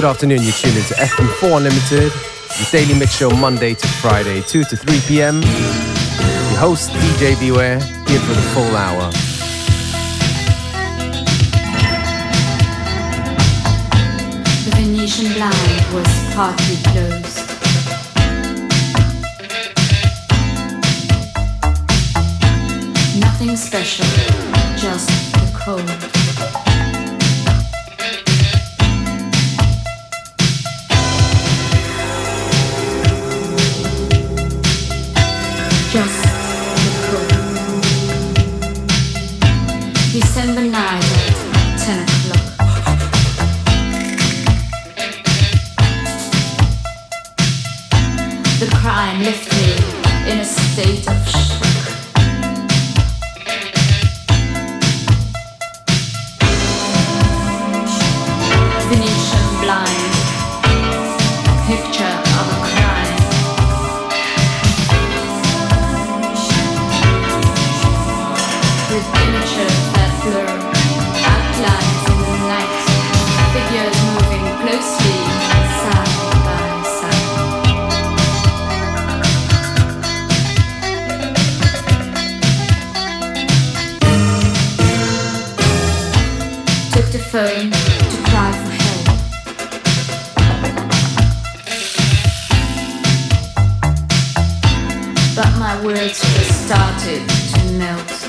Good afternoon, you're tuned into FM4 Unlimited, your daily mix show Monday to Friday, 2 to 3 p.m. Your host, DJ Beware, here for the full hour. The Venetian blind was partly closed. Nothing special, just the cold. Words just started to melt.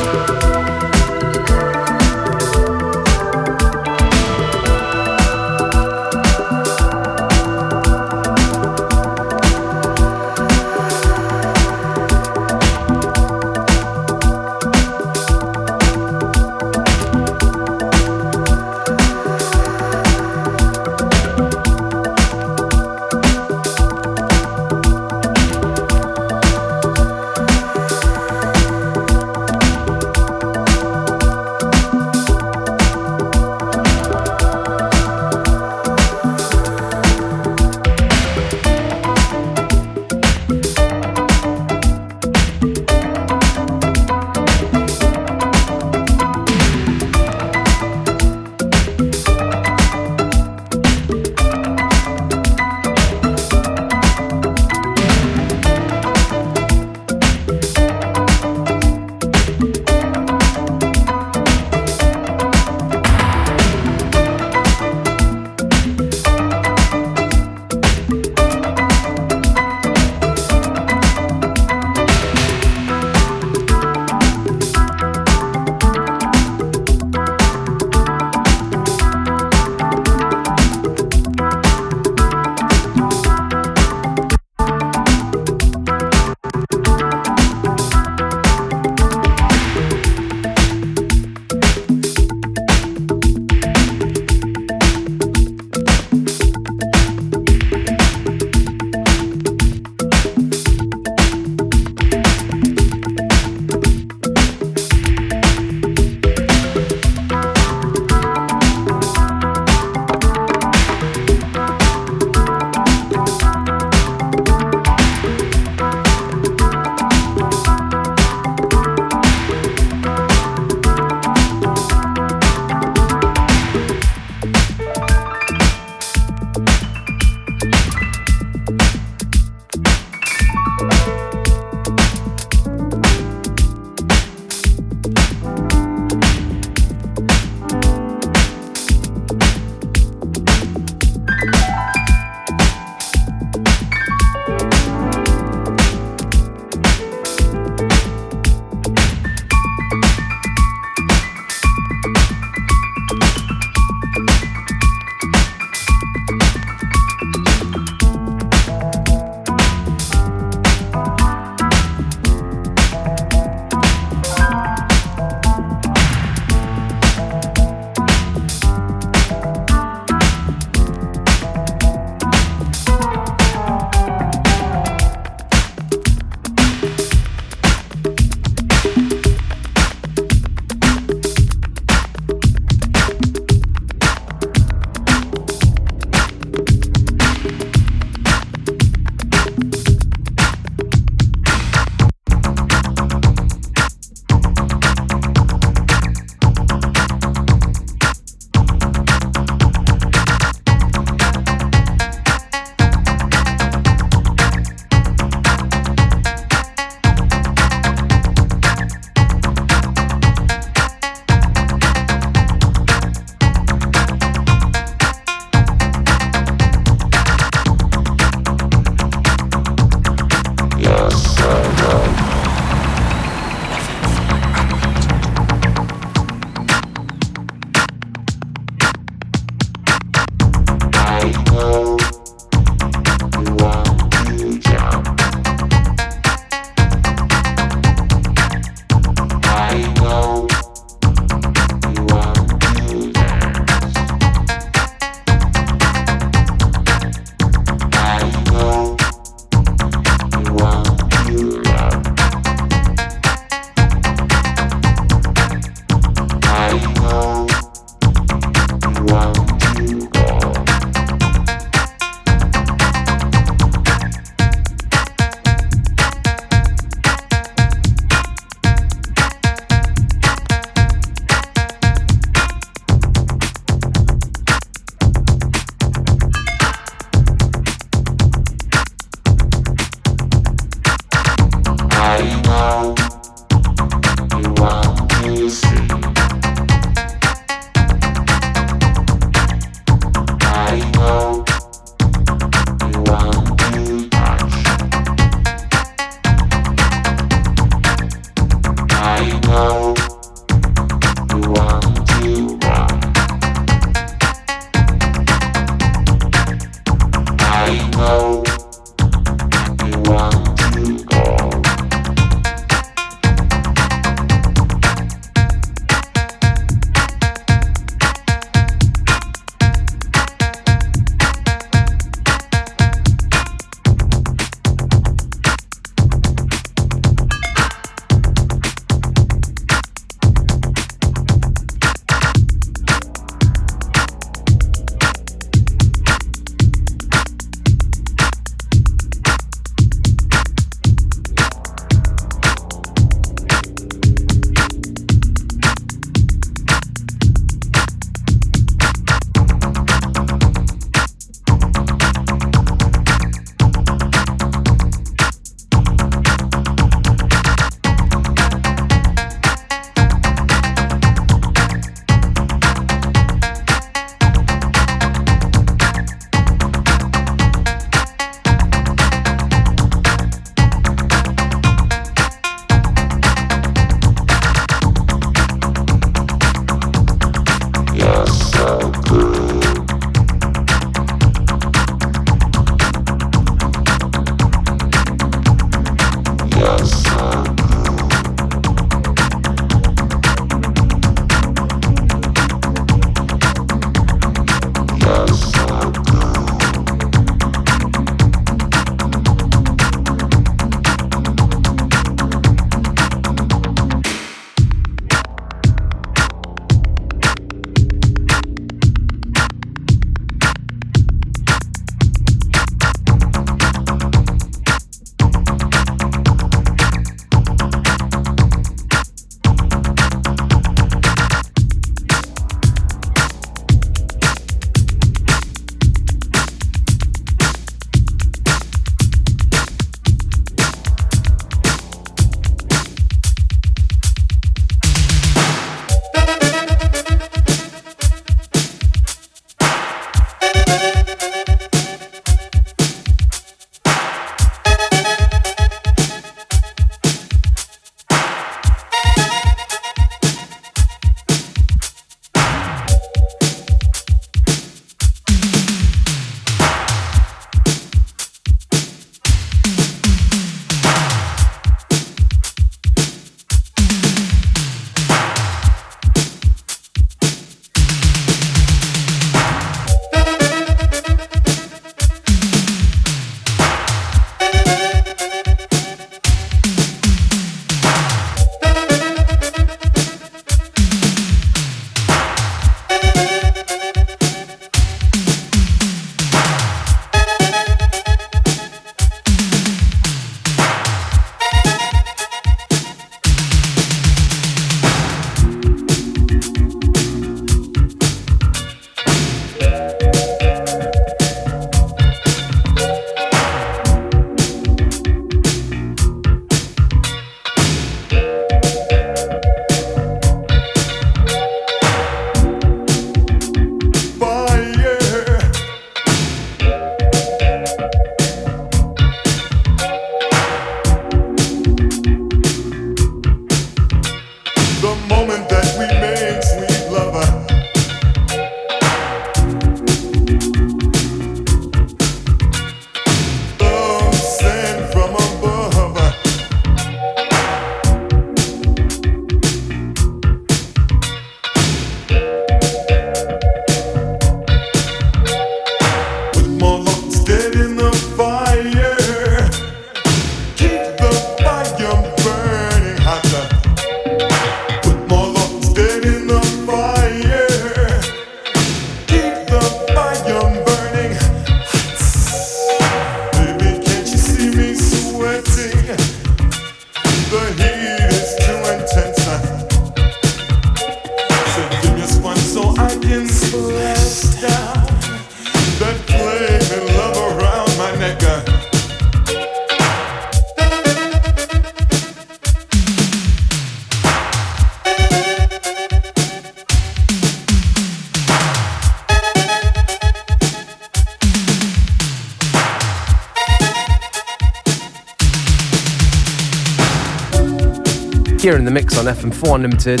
4 Unlimited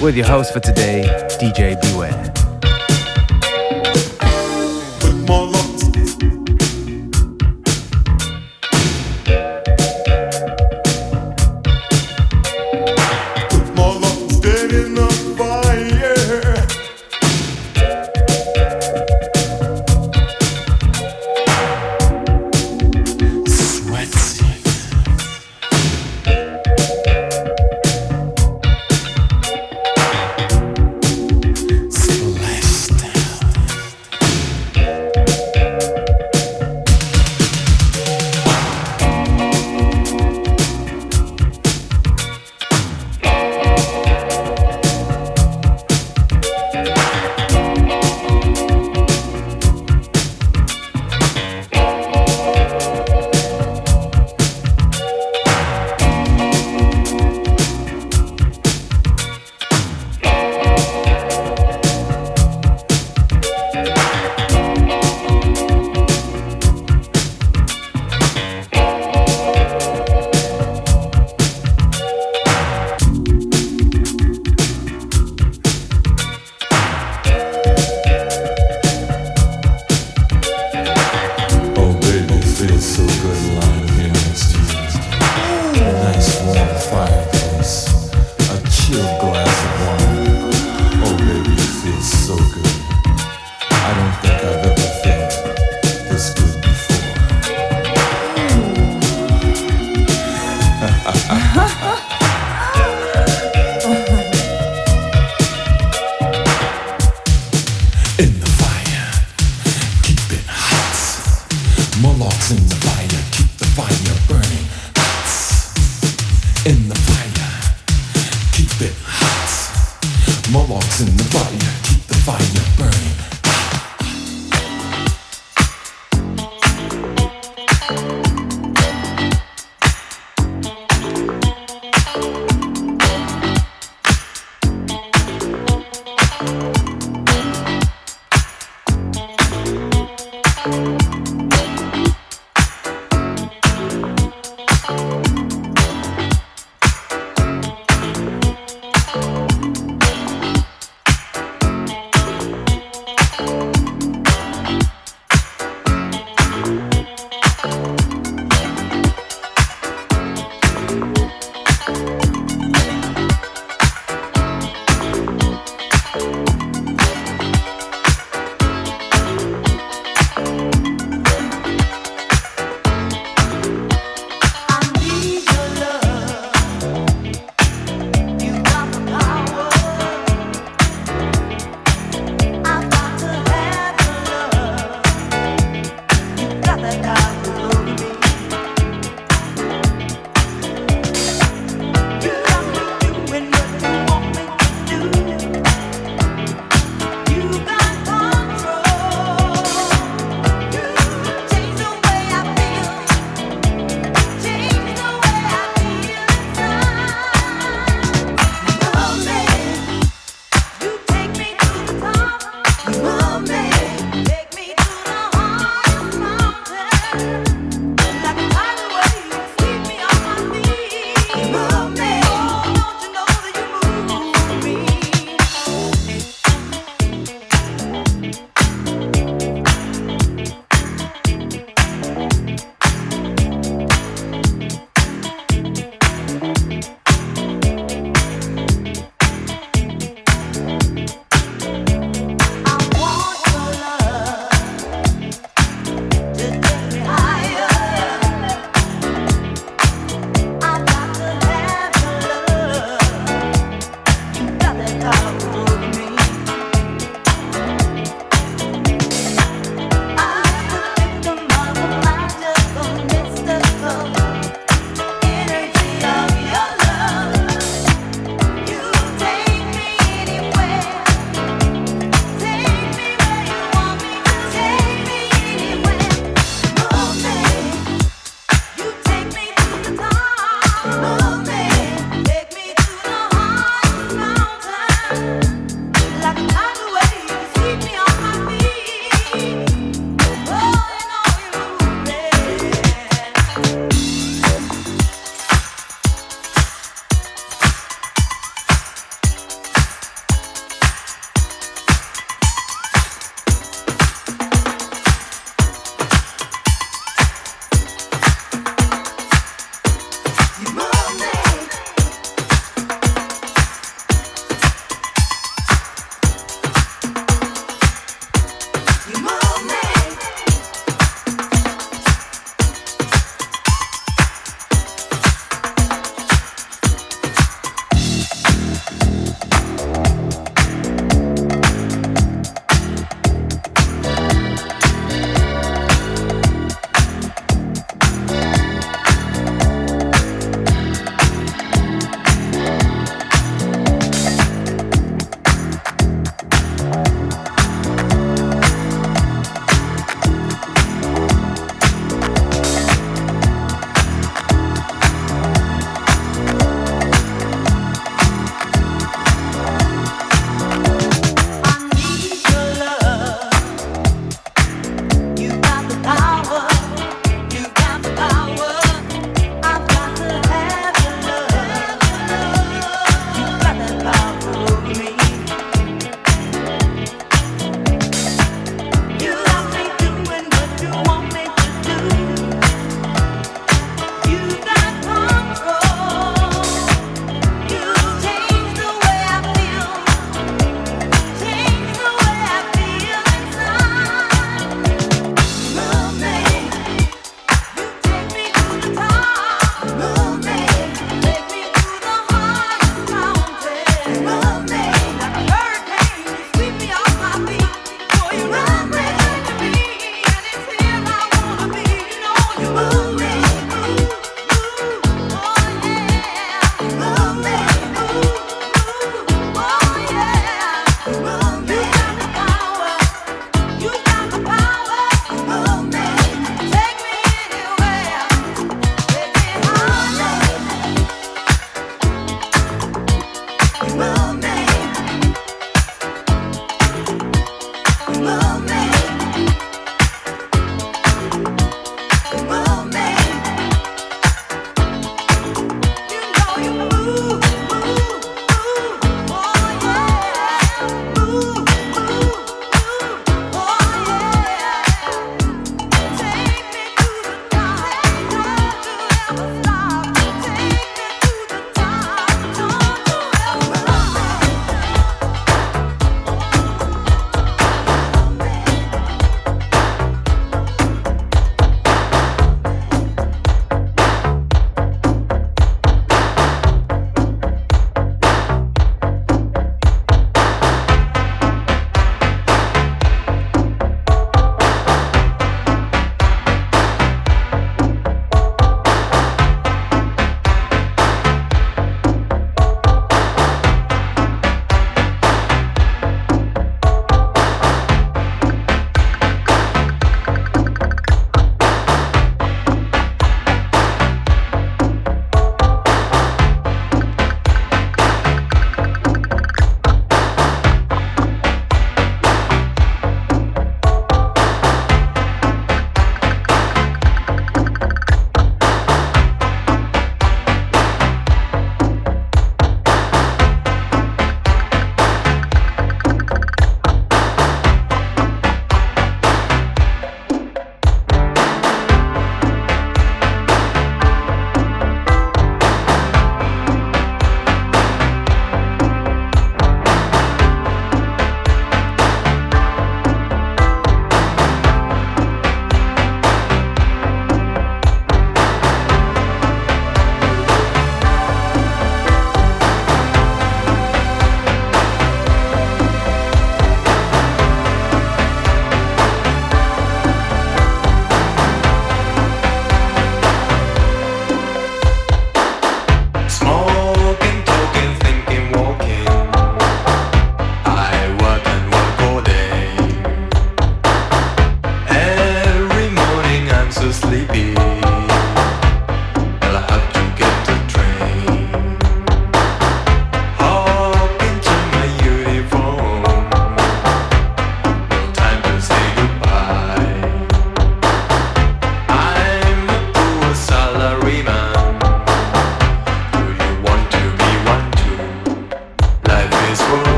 with your host for today, DJ Beware.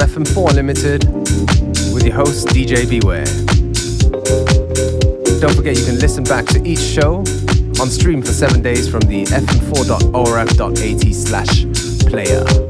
FM4 Limited with your host, DJ Beware. Don't forget you can listen back to each show on stream for seven days from the fm4.orf.at slash player.